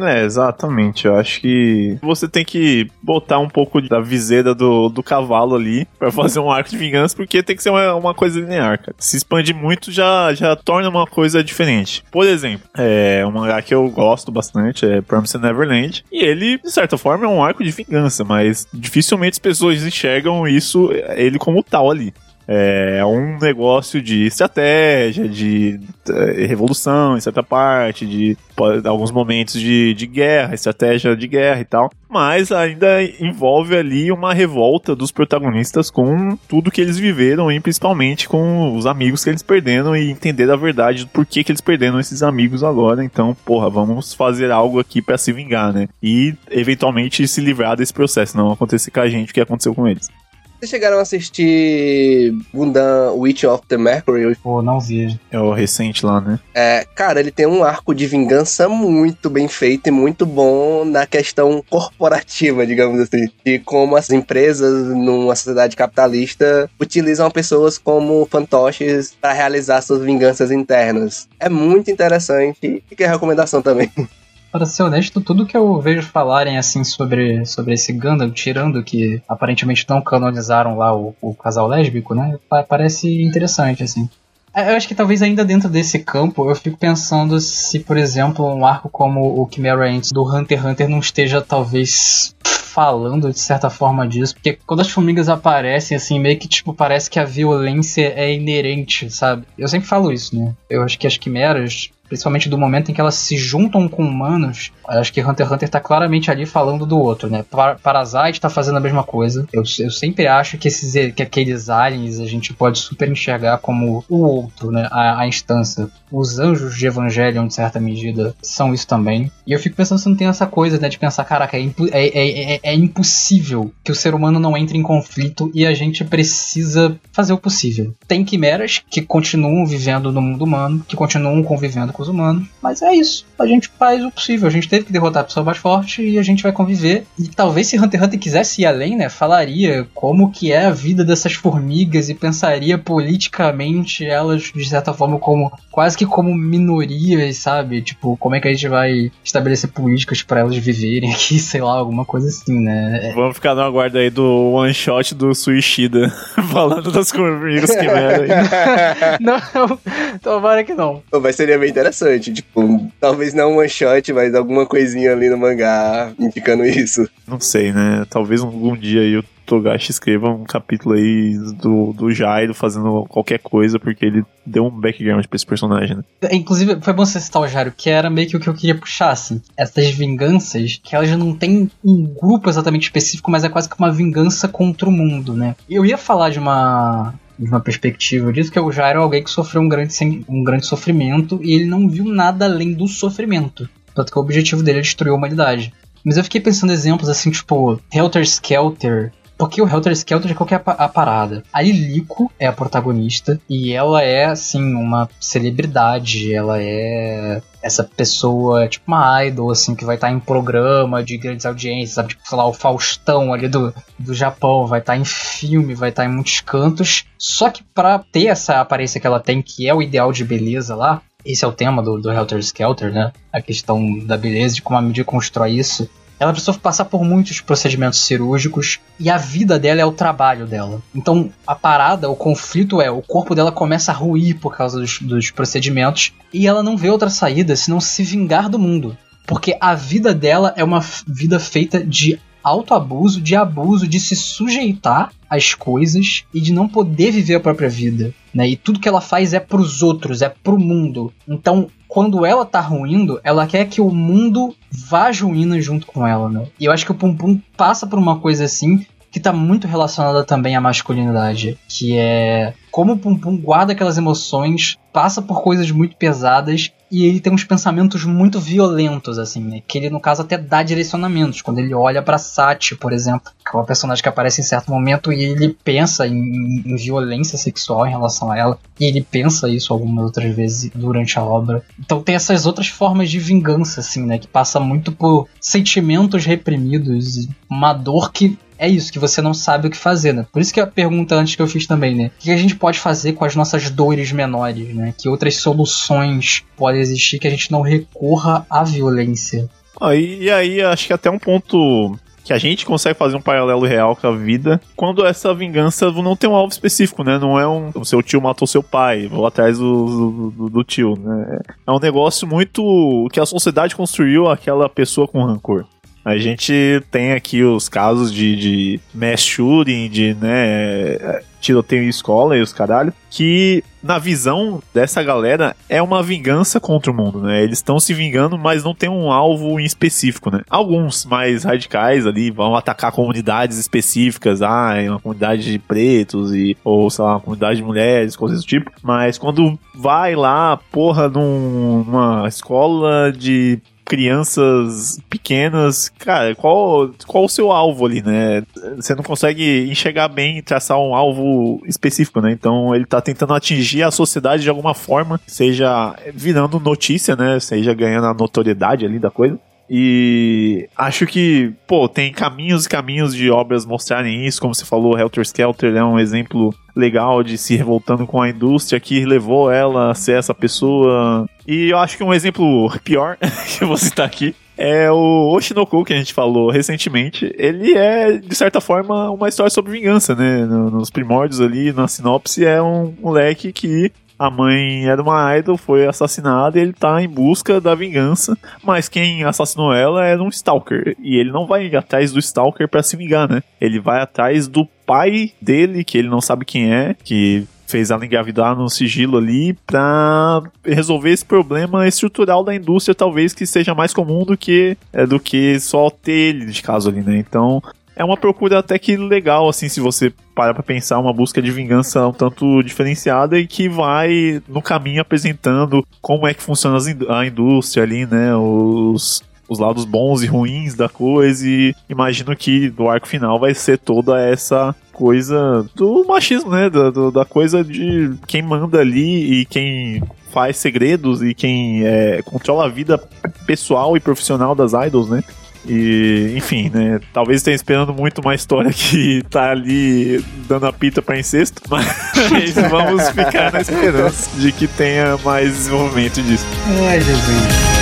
É, exatamente. Eu acho que você tem que botar um pouco da viseira do, do cavalo ali para fazer um arco de vingança, porque tem que ser uma, uma coisa linear, cara. Se expande muito, já, já torna uma coisa diferente. Por exemplo, é um mangá que eu gosto bastante, é Promised Neverland, e ele, de certa forma, é um arco de vingança, mas dificilmente as pessoas enxergam isso, ele como tal ali. É um negócio de estratégia, de é, revolução em certa parte, de alguns momentos de, de guerra, estratégia de guerra e tal. Mas ainda envolve ali uma revolta dos protagonistas com tudo que eles viveram e principalmente com os amigos que eles perderam e entender a verdade do porquê que eles perderam esses amigos agora. Então, porra, vamos fazer algo aqui para se vingar, né? E eventualmente se livrar desse processo, não acontecer com a gente o que aconteceu com eles. Vocês chegaram a assistir Gundam Witch of the Mercury? Pô, não vi. É o recente lá, né? É, cara, ele tem um arco de vingança muito bem feito e muito bom na questão corporativa, digamos assim. De como as empresas, numa sociedade capitalista, utilizam pessoas como fantoches para realizar suas vinganças internas. É muito interessante e que é recomendação também. Para ser honesto, tudo que eu vejo falarem assim sobre, sobre esse Gundam, tirando que aparentemente não canonizaram lá o, o casal lésbico, né? Parece interessante, assim. É, eu acho que talvez ainda dentro desse campo eu fico pensando se, por exemplo, um arco como o Chimera Ant do Hunter x Hunter não esteja talvez falando de certa forma disso, porque quando as formigas aparecem assim, meio que tipo parece que a violência é inerente, sabe? Eu sempre falo isso, né? Eu acho que as quimeras principalmente do momento em que elas se juntam com humanos, acho que Hunter x Hunter tá claramente ali falando do outro, né? Parasite tá fazendo a mesma coisa. Eu, eu sempre acho que esses que aqueles aliens a gente pode super enxergar como o outro, né? A, a instância. Os anjos de Evangelion, de certa medida, são isso também. E eu fico pensando se não tem essa coisa, né? De pensar, caraca, é, é, é, é, é impossível que o ser humano não entre em conflito e a gente precisa fazer o possível. Tem quimeras que continuam vivendo no mundo humano, que continuam convivendo com os humanos. Mas é isso. A gente faz o possível. A gente teve que derrotar a pessoa mais forte e a gente vai conviver. E talvez se Hunter x Hunter quisesse ir além, né? Falaria como que é a vida dessas formigas e pensaria politicamente elas, de certa forma, como quase que como minorias, sabe? Tipo, como é que a gente vai estabelecer políticas para elas viverem aqui, sei lá, alguma coisa assim, né? É. Vamos ficar no aguardo aí do one shot do Suishida falando das formigas que merda. não, tomara que não. Mas seria bem interessante interessante. Tipo, talvez não um one shot, mas alguma coisinha ali no mangá indicando isso. Não sei, né? Talvez algum dia aí o Togashi escreva um capítulo aí do, do Jairo fazendo qualquer coisa, porque ele deu um background pra esse personagem, né? Inclusive, foi bom você citar o Jairo, que era meio que o que eu queria puxar, assim. Essas vinganças, que elas já não têm um grupo exatamente específico, mas é quase que uma vingança contra o mundo, né? Eu ia falar de uma de uma perspectiva disso, que o Jairo é alguém que sofreu um grande, um grande sofrimento e ele não viu nada além do sofrimento. Tanto que o objetivo dele é destruir a humanidade. Mas eu fiquei pensando em exemplos assim, tipo, Helter Skelter, porque o Helter Skelter, qual que é a parada? A Lilico é a protagonista e ela é, assim, uma celebridade. Ela é essa pessoa, tipo uma idol, assim, que vai estar tá em programa de grandes audiências, sabe? Tipo, sei lá, o Faustão ali do, do Japão, vai estar tá em filme, vai estar tá em muitos cantos. Só que para ter essa aparência que ela tem, que é o ideal de beleza lá, esse é o tema do, do Helter Skelter, né? A questão da beleza, de como a mídia constrói isso ela precisou passar por muitos procedimentos cirúrgicos e a vida dela é o trabalho dela. Então a parada, o conflito é: o corpo dela começa a ruir por causa dos, dos procedimentos e ela não vê outra saída senão se vingar do mundo. Porque a vida dela é uma vida feita de autoabuso, de abuso, de se sujeitar às coisas e de não poder viver a própria vida, né? E tudo que ela faz é pros outros, é pro mundo. Então, quando ela tá ruindo, ela quer que o mundo vá ruindo junto com ela, né? E eu acho que o Pum Pum passa por uma coisa assim que tá muito relacionada também à masculinidade, que é como o Pum Pum guarda aquelas emoções, passa por coisas muito pesadas e ele tem uns pensamentos muito violentos, assim, né? Que ele, no caso, até dá direcionamentos. Quando ele olha pra Sati, por exemplo, que é uma personagem que aparece em certo momento e ele pensa em, em violência sexual em relação a ela. E ele pensa isso algumas outras vezes durante a obra. Então tem essas outras formas de vingança, assim, né? Que passa muito por sentimentos reprimidos, uma dor que é isso, que você não sabe o que fazer, né? Por isso que a pergunta antes que eu fiz também, né? O que a gente pode fazer com as nossas dores menores, né? Que outras soluções podem existir que a gente não recorra à violência. Ah, e, e aí, acho que até um ponto que a gente consegue fazer um paralelo real com a vida quando essa vingança não tem um alvo específico, né? Não é um. Seu tio matou seu pai, vou atrás do, do, do, tio, né? É um negócio muito. que a sociedade construiu aquela pessoa com rancor. A gente tem aqui os casos de, de mass shooting, de né, tiroteio em escola e os caralho, que na visão dessa galera é uma vingança contra o mundo, né? Eles estão se vingando, mas não tem um alvo em específico, né? Alguns mais radicais ali vão atacar comunidades específicas, ah, é uma comunidade de pretos e ou sei lá, uma comunidade de mulheres, coisas do tipo. Mas quando vai lá, porra, num, numa escola de crianças pequenas, cara, qual, qual o seu alvo ali, né? Você não consegue enxergar bem e traçar um alvo específico, né? Então ele tá tentando atingir a sociedade de alguma forma, seja virando notícia, né? Seja ganhando a notoriedade ali da coisa. E acho que, pô, tem caminhos e caminhos de obras mostrarem isso. Como você falou, Helter Skelter é um exemplo legal de se revoltando com a indústria que levou ela a ser essa pessoa. E eu acho que um exemplo pior que eu vou citar aqui é o Oshinoku, que a gente falou recentemente. Ele é, de certa forma, uma história sobre vingança, né? Nos primórdios ali, na sinopse, é um moleque que a mãe era uma idol, foi assassinada e ele tá em busca da vingança, mas quem assassinou ela era um stalker, e ele não vai atrás do stalker para se vingar, né? Ele vai atrás do pai dele, que ele não sabe quem é, que fez ela engravidar no sigilo ali para resolver esse problema estrutural da indústria, talvez que seja mais comum do que é, do que só ter ele de caso ali, né? Então é uma procura até que legal, assim, se você para pra pensar, uma busca de vingança um tanto diferenciada e que vai no caminho apresentando como é que funciona a indústria ali, né? Os, os lados bons e ruins da coisa e imagino que do arco final vai ser toda essa coisa do machismo, né? Da, da coisa de quem manda ali e quem faz segredos e quem é, controla a vida pessoal e profissional das idols, né? E, enfim, né? Talvez esteja esperando muito uma história que tá ali dando a pita pra incesto, mas vamos ficar na esperança de que tenha mais desenvolvimento disso. Ai, Jesus.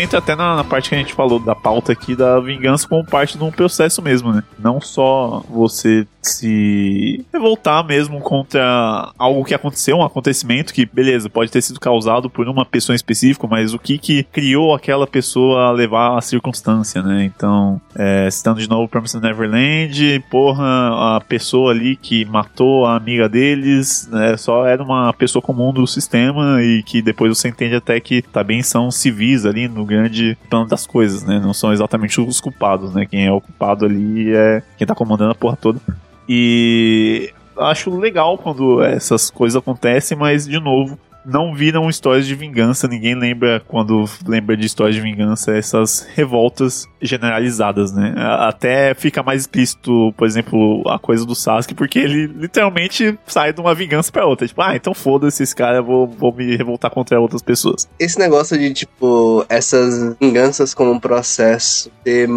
Entra até na, na, parte que a gente falou da pauta aqui da vingança como parte de um processo mesmo, né? Não só você se revoltar mesmo contra algo que aconteceu, um acontecimento que, beleza, pode ter sido causado por uma pessoa em específico, mas o que que criou aquela pessoa a levar a circunstância, né? Então, é, citando de novo Promised Neverland, porra, a pessoa ali que matou a amiga deles, né, só era uma pessoa comum do sistema e que depois você entende até que também são civis ali no grande plano das coisas, né? Não são exatamente os culpados, né? Quem é o culpado ali é quem tá comandando a porra toda. E acho legal quando essas coisas acontecem, mas de novo, não viram histórias de vingança. Ninguém lembra, quando lembra de histórias de vingança, essas revoltas generalizadas, né? Até fica mais explícito, por exemplo, a coisa do Sasuke, porque ele literalmente sai de uma vingança pra outra. Tipo, ah, então foda-se esse cara, vou, vou me revoltar contra outras pessoas. Esse negócio de, tipo, essas vinganças como um processo ser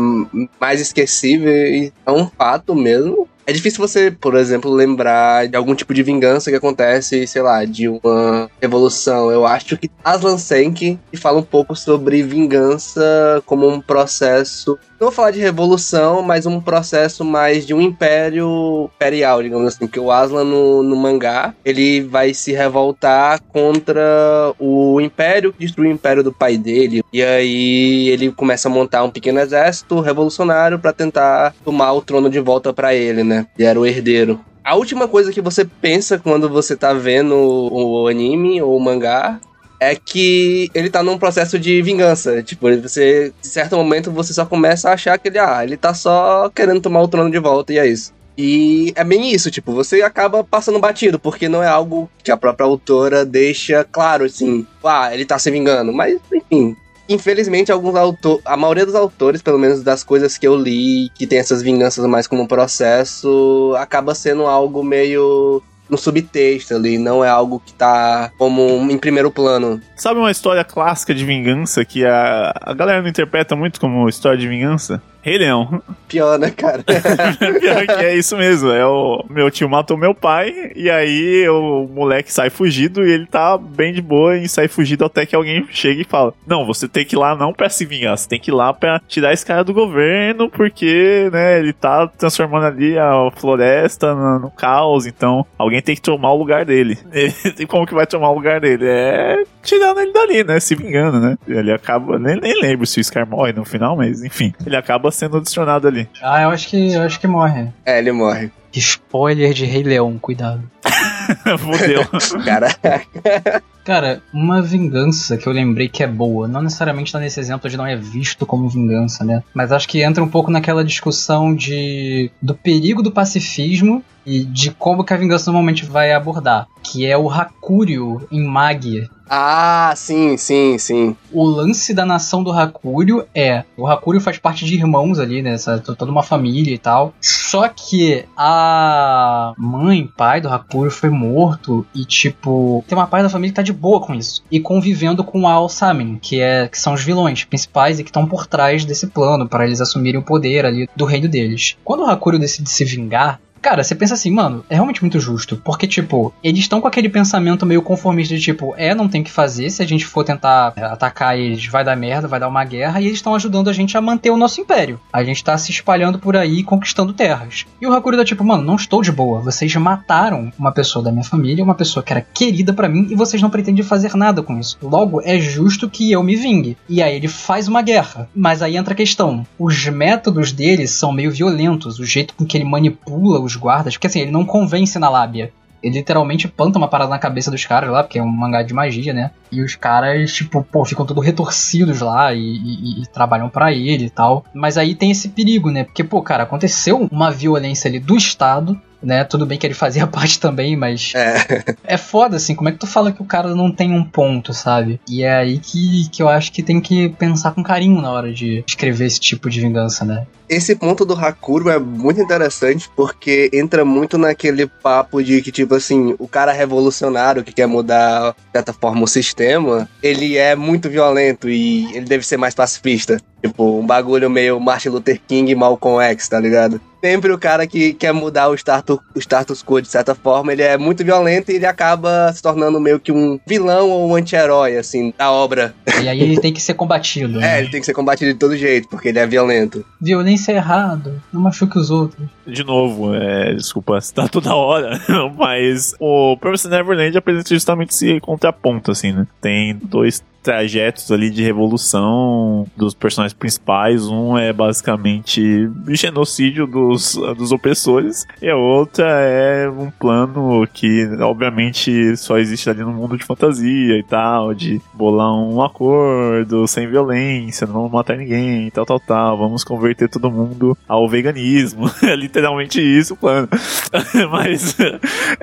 mais esquecível é um fato mesmo. É difícil você, por exemplo, lembrar de algum tipo de vingança que acontece, sei lá, de uma revolução. Eu acho que Aslan Senki fala um pouco sobre vingança como um processo não vou falar de revolução, mas um processo mais de um império imperial, digamos assim. Porque o Aslan no, no mangá, ele vai se revoltar contra o império que destruiu o império do pai dele. E aí ele começa a montar um pequeno exército revolucionário para tentar tomar o trono de volta para ele, né? Ele era o herdeiro. A última coisa que você pensa quando você tá vendo o anime ou o mangá é que ele tá num processo de vingança. Tipo, você, certo momento, você só começa a achar que ele, ah, ele tá só querendo tomar o trono de volta e é isso. E é bem isso, tipo, você acaba passando batido, porque não é algo que a própria autora deixa claro, assim, ah, ele tá se vingando. Mas, enfim, infelizmente, alguns autores, a maioria dos autores, pelo menos das coisas que eu li, que tem essas vinganças mais como um processo, acaba sendo algo meio no subtexto ali, não é algo que tá como em primeiro plano. Sabe uma história clássica de vingança que a, a galera não interpreta muito como história de vingança? Rei Leão. Pior, né, cara? Pior que é isso mesmo. É o meu tio matou meu pai e aí o moleque sai fugido e ele tá bem de boa em sair fugido até que alguém chega e fala: Não, você tem que ir lá não pra se vingar, você tem que ir lá pra tirar esse cara do governo porque, né, ele tá transformando ali a floresta no, no caos, então alguém tem que tomar o lugar dele. E como que vai tomar o lugar dele? É tirando ele dali, né? Se vingando, né? Ele acaba. Nem, nem lembro se o Scar morre no final, mas enfim. Ele acaba sendo adicionado ali. Ah, eu acho que eu acho que morre. É, ele morre. Spoiler de Rei Leão, cuidado. Fudeu. Caraca. Cara, uma vingança que eu lembrei que é boa, não necessariamente tá nesse exemplo de não é visto como vingança, né? Mas acho que entra um pouco naquela discussão de do perigo do pacifismo e de como que a vingança normalmente vai abordar, que é o Hakuryu em Magia. Ah, sim, sim, sim. O lance da nação do Hakuryu é, o Hakuryu faz parte de irmãos ali, né, essa, toda uma família e tal. Só que a mãe, pai do Hakuryu foi morto e tipo, tem uma parte da família que tá de boa com isso e convivendo com Al-Samin, que é que são os vilões principais e que estão por trás desse plano para eles assumirem o poder ali do reino deles. Quando o Hakuryu decide se vingar, Cara, você pensa assim, mano, é realmente muito justo. Porque, tipo, eles estão com aquele pensamento meio conformista de tipo, é, não tem que fazer. Se a gente for tentar é, atacar eles, vai dar merda, vai dar uma guerra. E eles estão ajudando a gente a manter o nosso império. A gente tá se espalhando por aí conquistando terras. E o Hakuri tá tipo, mano, não estou de boa. Vocês mataram uma pessoa da minha família, uma pessoa que era querida para mim, e vocês não pretendem fazer nada com isso. Logo, é justo que eu me vingue. E aí ele faz uma guerra. Mas aí entra a questão: os métodos dele são meio violentos. O jeito com que ele manipula os guardas, porque assim, ele não convence na lábia. Ele literalmente planta uma parada na cabeça dos caras lá, porque é um mangá de magia, né? E os caras, tipo, pô, ficam todos retorcidos lá e, e, e trabalham para ele e tal. Mas aí tem esse perigo, né? Porque, pô, cara, aconteceu uma violência ali do Estado né? Tudo bem que ele fazia parte também, mas. É. é foda, assim. Como é que tu fala que o cara não tem um ponto, sabe? E é aí que, que eu acho que tem que pensar com carinho na hora de escrever esse tipo de vingança, né? Esse ponto do Hakuro é muito interessante porque entra muito naquele papo de que, tipo assim, o cara revolucionário que quer mudar, de certa forma, o sistema, ele é muito violento e ele deve ser mais pacifista. Tipo, um bagulho meio Martin Luther King e Malcolm X, tá ligado? Sempre o cara que quer mudar o status, o status quo de certa forma, ele é muito violento e ele acaba se tornando meio que um vilão ou um anti-herói, assim, da obra. E aí ele tem que ser combatido. É, né? ele tem que ser combatido de todo jeito, porque ele é violento. Violência é errado, não machuque os outros. De novo, é, desculpa citar toda hora, mas o Promised Neverland apresenta justamente esse contraponto, assim, né? Tem dois trajetos ali de revolução dos personagens principais. Um é basicamente genocídio dos, dos opressores, e a outra é um plano que, obviamente, só existe ali no mundo de fantasia e tal, de bolar um acordo sem violência, não matar ninguém e tal, tal, tal. Vamos converter todo mundo ao veganismo. é literalmente isso o plano. Mas,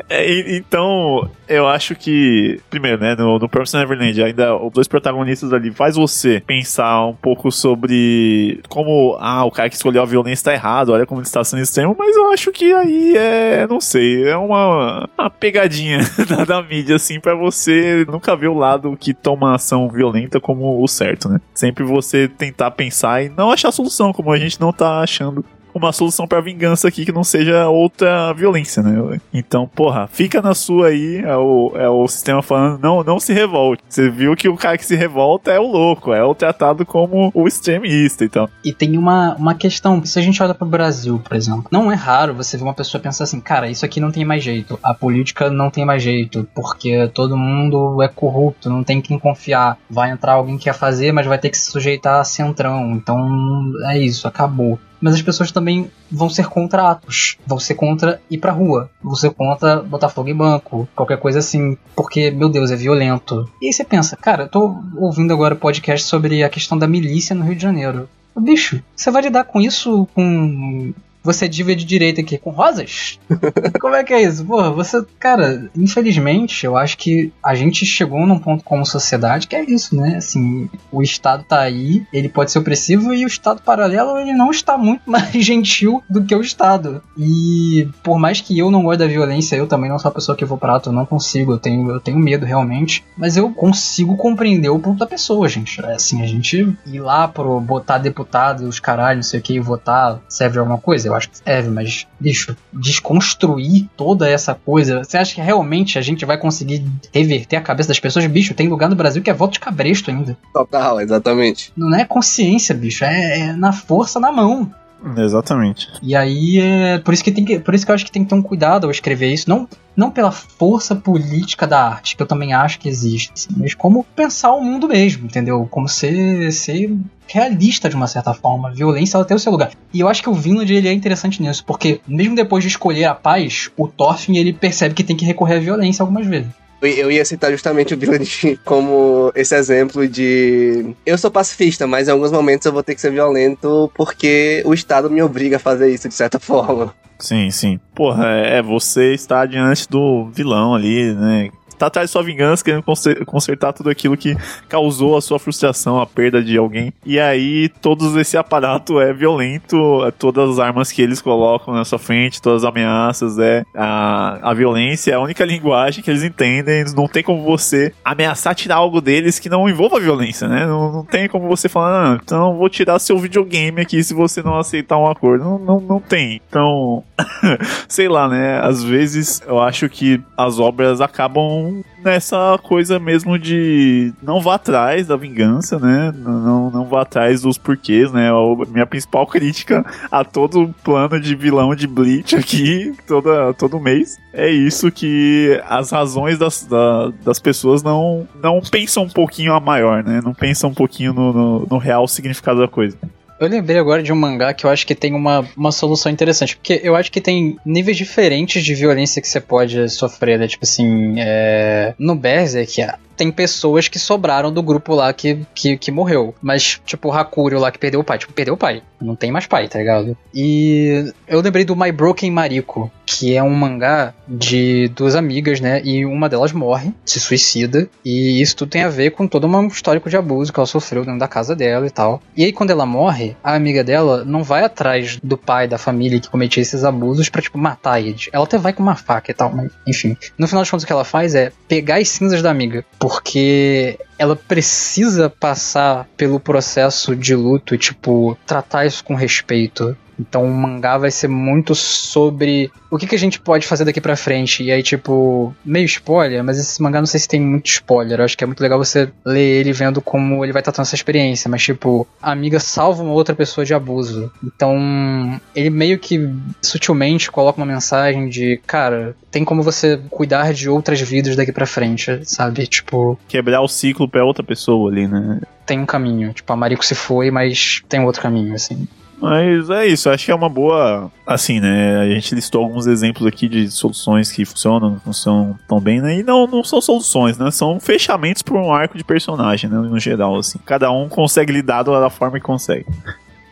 é, então, eu acho que, primeiro, né, no, no Promised Neverland, ainda protagonistas ali faz você pensar um pouco sobre como, ah, o cara que escolheu a violência tá errado, olha como ele está sendo extremo, mas eu acho que aí é, não sei, é uma, uma pegadinha da, da mídia, assim, para você nunca ver o lado que toma ação violenta como o certo, né? Sempre você tentar pensar e não achar solução, como a gente não tá achando uma solução pra vingança aqui que não seja outra violência, né? Então, porra, fica na sua aí, é o, é o sistema falando, não, não se revolte. Você viu que o cara que se revolta é o louco, é o tratado como o extremista e tal. E tem uma, uma questão, se a gente olha pro Brasil, por exemplo, não é raro você ver uma pessoa pensar assim, cara, isso aqui não tem mais jeito, a política não tem mais jeito, porque todo mundo é corrupto, não tem quem confiar. Vai entrar alguém que quer fazer, mas vai ter que se sujeitar a centrão. Então é isso, acabou mas as pessoas também vão ser contra atos, vão ser contra ir pra rua, vão ser contra botar fogo em banco, qualquer coisa assim, porque, meu Deus, é violento. E aí você pensa, cara, eu tô ouvindo agora podcast sobre a questão da milícia no Rio de Janeiro. Bicho, você vai lidar com isso com você divide direito aqui com rosas? como é que é isso? Porra, você, cara, infelizmente, eu acho que a gente chegou num ponto como sociedade que é isso, né? Assim, o Estado tá aí, ele pode ser opressivo e o Estado paralelo, ele não está muito mais gentil do que o Estado. E por mais que eu não goste da violência, eu também não sou a pessoa que vou pra ato, eu não consigo, eu tenho, eu tenho medo realmente, mas eu consigo compreender o ponto da pessoa, gente. É assim, a gente ir lá pro botar deputado, os caralho, não sei o que, e votar, serve alguma coisa? Eu acho que serve, mas, bicho, desconstruir toda essa coisa. Você acha que realmente a gente vai conseguir reverter a cabeça das pessoas? Bicho, tem lugar no Brasil que é voto de cabresto ainda. Total, exatamente. Não é consciência, bicho, é, é na força, na mão. Exatamente. E aí é por isso que tem que, por isso que eu acho que tem que ter um cuidado ao escrever isso, não não pela força política da arte, que eu também acho que existe, assim, mas como pensar o mundo mesmo, entendeu? Como ser, ser realista de uma certa forma. Violência ela tem o seu lugar. E eu acho que o Vinland ele é interessante nisso, porque mesmo depois de escolher a paz, o Thorfinn ele percebe que tem que recorrer à violência algumas vezes. Eu ia citar justamente o Vinland como esse exemplo de. Eu sou pacifista, mas em alguns momentos eu vou ter que ser violento porque o Estado me obriga a fazer isso de certa forma. Sim, sim. Porra, é você está diante do vilão ali, né? Tá atrás de sua vingança, querendo consertar tudo aquilo que causou a sua frustração, a perda de alguém. E aí, todo esse aparato é violento, é todas as armas que eles colocam na sua frente, todas as ameaças, é a, a violência, é a única linguagem que eles entendem. Não tem como você ameaçar tirar algo deles que não envolva violência, né? Não, não tem como você falar, ah, então vou tirar seu videogame aqui se você não aceitar um acordo. Não, não, não tem. Então, sei lá, né? Às vezes eu acho que as obras acabam nessa coisa mesmo de não vá atrás da vingança, né? Não, não vá atrás dos porquês, né? A minha principal crítica a todo o plano de vilão de Bleach aqui, toda, todo mês, é isso que as razões das, da, das pessoas não, não pensam um pouquinho a maior, né? Não pensam um pouquinho no, no, no real significado da coisa. Eu lembrei agora de um mangá que eu acho que tem uma, uma solução interessante. Porque eu acho que tem níveis diferentes de violência que você pode sofrer, né? Tipo assim, é... no Berserk, tem pessoas que sobraram do grupo lá que, que, que morreu. Mas, tipo, o Hakurio lá que perdeu o pai. Tipo, perdeu o pai. Não tem mais pai, tá ligado? E eu lembrei do My Broken Mariko, que é um mangá de duas amigas, né? E uma delas morre, se suicida. E isso tudo tem a ver com todo um histórico de abuso que ela sofreu dentro da casa dela e tal. E aí, quando ela morre, a amiga dela não vai atrás do pai da família que cometia esses abusos pra, tipo, matar eles. Ela até vai com uma faca e tal, mas enfim. No final de contas, o que ela faz é pegar as cinzas da amiga porque ela precisa passar pelo processo de luto e, tipo, tratar isso com respeito. Então o mangá vai ser muito sobre o que, que a gente pode fazer daqui pra frente. E aí, tipo, meio spoiler, mas esse mangá não sei se tem muito spoiler. Eu acho que é muito legal você ler ele vendo como ele vai tratando essa experiência. Mas, tipo, a amiga salva uma outra pessoa de abuso. Então, ele meio que sutilmente coloca uma mensagem de, cara, tem como você cuidar de outras vidas daqui pra frente, sabe? Tipo. Quebrar o ciclo pra outra pessoa ali, né? Tem um caminho. Tipo, a Mariko se foi, mas tem outro caminho, assim. Mas é isso, acho que é uma boa. Assim, né? A gente listou alguns exemplos aqui de soluções que funcionam, não funcionam tão bem, né? E não, não são soluções, né? São fechamentos para um arco de personagem, né? No geral, assim. Cada um consegue lidar da forma que consegue.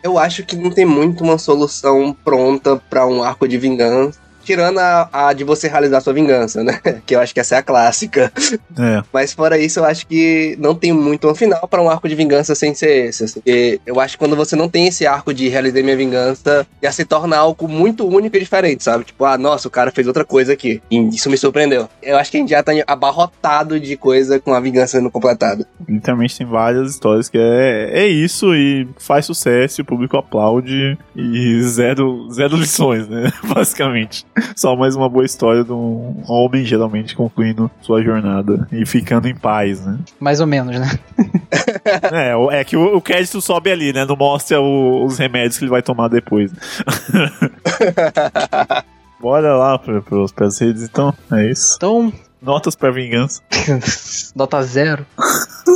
Eu acho que não tem muito uma solução pronta para um arco de vingança. Tirando a, a, de você realizar sua vingança, né? Que eu acho que essa é a clássica. É. Mas fora isso, eu acho que não tem muito um final para um arco de vingança sem ser esse. Assim. Porque eu acho que quando você não tem esse arco de realizar minha vingança, já se torna algo muito único e diferente, sabe? Tipo, ah, nossa, o cara fez outra coisa aqui. E isso me surpreendeu. Eu acho que a gente já tá abarrotado de coisa com a vingança sendo completada. Literalmente tem várias histórias que é, é isso e faz sucesso, o público aplaude e zero, zero lições, né? Basicamente. Só mais uma boa história de um homem, geralmente, concluindo sua jornada e ficando em paz, né? Mais ou menos, né? é, é que o, o crédito sobe ali, né? Não mostra o, os remédios que ele vai tomar depois. Bora lá para as redes, então. É isso. Então, Notas pra vingança. Nota zero.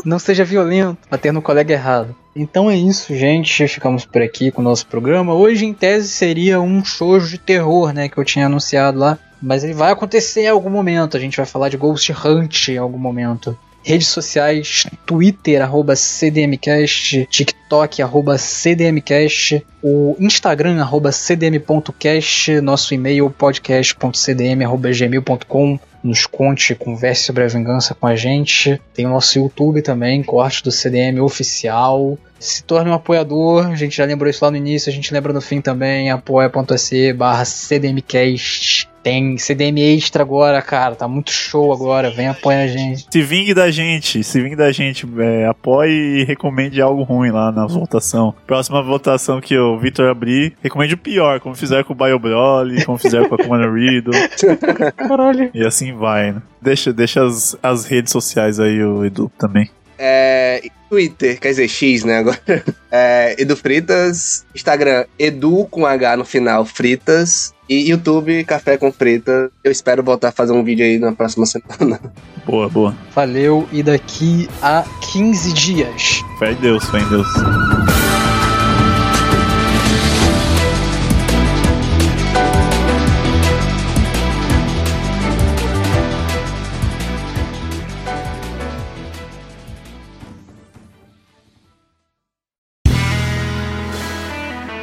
Não seja violento, bater no colega errado. Então é isso, gente. Ficamos por aqui com o nosso programa. Hoje, em tese, seria um shoujo de terror, né? Que eu tinha anunciado lá. Mas ele vai acontecer em algum momento. A gente vai falar de Ghost Hunt em algum momento. Redes sociais, Twitter, arroba CDMcast, TikTok, arroba CDMcast, o Instagram, arroba CDM.cast, nosso e-mail, podcast.cdm.gmail.com nos conte, converse sobre a vingança com a gente. Tem o nosso YouTube também, corte do CDM oficial. Se torne um apoiador, a gente já lembrou isso lá no início, a gente lembra no fim também, apoia.se barra CDMcast. Tem CDM Extra agora, cara, tá muito show agora, vem apoiar a gente. Se vingue da gente, se vingue da gente, é, apoie e recomende algo ruim lá na votação. Próxima votação que o Vitor abrir, recomende o pior, como fizeram com o Bio Broly, como fizeram com a Commander Riddle. Caralho. E assim vai, né? Deixa, deixa as, as redes sociais aí, o Edu, também. É, Twitter, quer dizer, X, né, agora. É, Edu Fritas. Instagram, Edu com H no final, Fritas. E YouTube, Café com Frita. Eu espero voltar a fazer um vídeo aí na próxima semana. Boa, boa. Valeu, e daqui a 15 dias. Fé em Deus, fé em Deus.